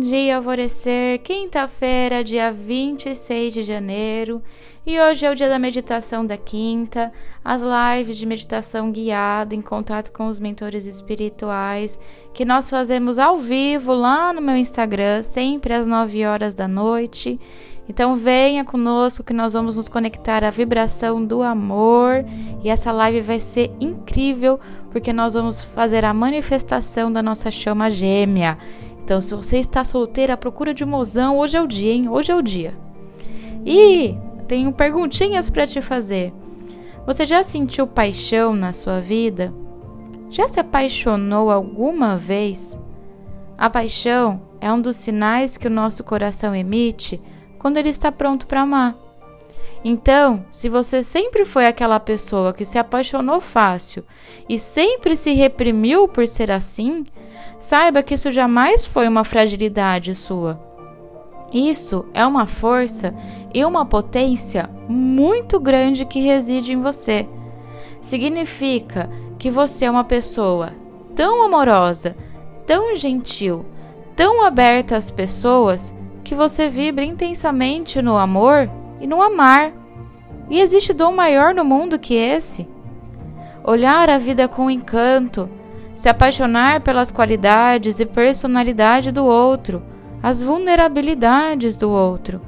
dia, alvorecer, quinta-feira, dia 26 de janeiro. E hoje é o dia da meditação da quinta, as lives de meditação guiada em contato com os mentores espirituais, que nós fazemos ao vivo lá no meu Instagram, sempre às 9 horas da noite. Então venha conosco que nós vamos nos conectar à vibração do amor e essa live vai ser incrível porque nós vamos fazer a manifestação da nossa chama gêmea. Então, se você está solteira, procura de mozão. Hoje é o dia, hein? Hoje é o dia. E tenho perguntinhas para te fazer. Você já sentiu paixão na sua vida? Já se apaixonou alguma vez? A paixão é um dos sinais que o nosso coração emite quando ele está pronto para amar. Então, se você sempre foi aquela pessoa que se apaixonou fácil e sempre se reprimiu por ser assim, saiba que isso jamais foi uma fragilidade sua. Isso é uma força e uma potência muito grande que reside em você. Significa que você é uma pessoa tão amorosa, tão gentil, tão aberta às pessoas que você vibra intensamente no amor e no amar. E existe dom maior no mundo que esse? Olhar a vida com encanto, se apaixonar pelas qualidades e personalidade do outro, as vulnerabilidades do outro.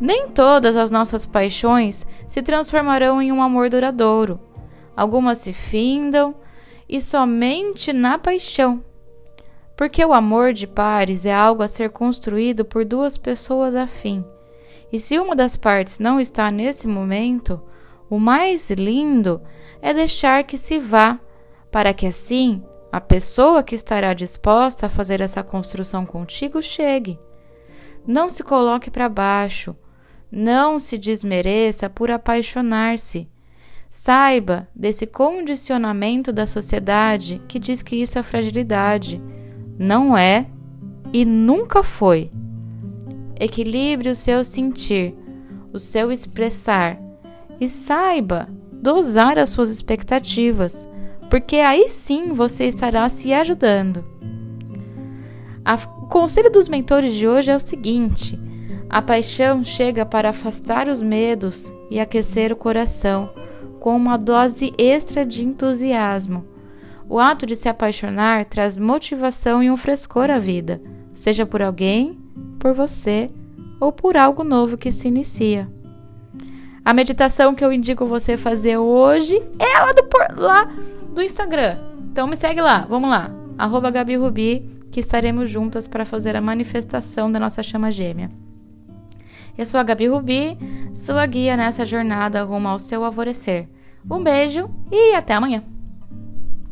Nem todas as nossas paixões se transformarão em um amor duradouro. Algumas se findam e somente na paixão. Porque o amor de pares é algo a ser construído por duas pessoas afim e se uma das partes não está nesse momento, o mais lindo é deixar que se vá, para que assim a pessoa que estará disposta a fazer essa construção contigo chegue. Não se coloque para baixo, não se desmereça por apaixonar-se. Saiba desse condicionamento da sociedade que diz que isso é fragilidade. Não é e nunca foi. Equilibre o seu sentir, o seu expressar e saiba dosar as suas expectativas, porque aí sim você estará se ajudando. A, o conselho dos mentores de hoje é o seguinte: a paixão chega para afastar os medos e aquecer o coração com uma dose extra de entusiasmo. O ato de se apaixonar traz motivação e um frescor à vida, seja por alguém, por você ou por algo novo que se inicia. A meditação que eu indico você fazer hoje é lá do, lá do Instagram. Então me segue lá, vamos lá, arroba Gabi Rubi, que estaremos juntas para fazer a manifestação da nossa chama gêmea. Eu sou a Gabi Rubi, sua guia nessa jornada rumo ao seu alvorecer. Um beijo e até amanhã!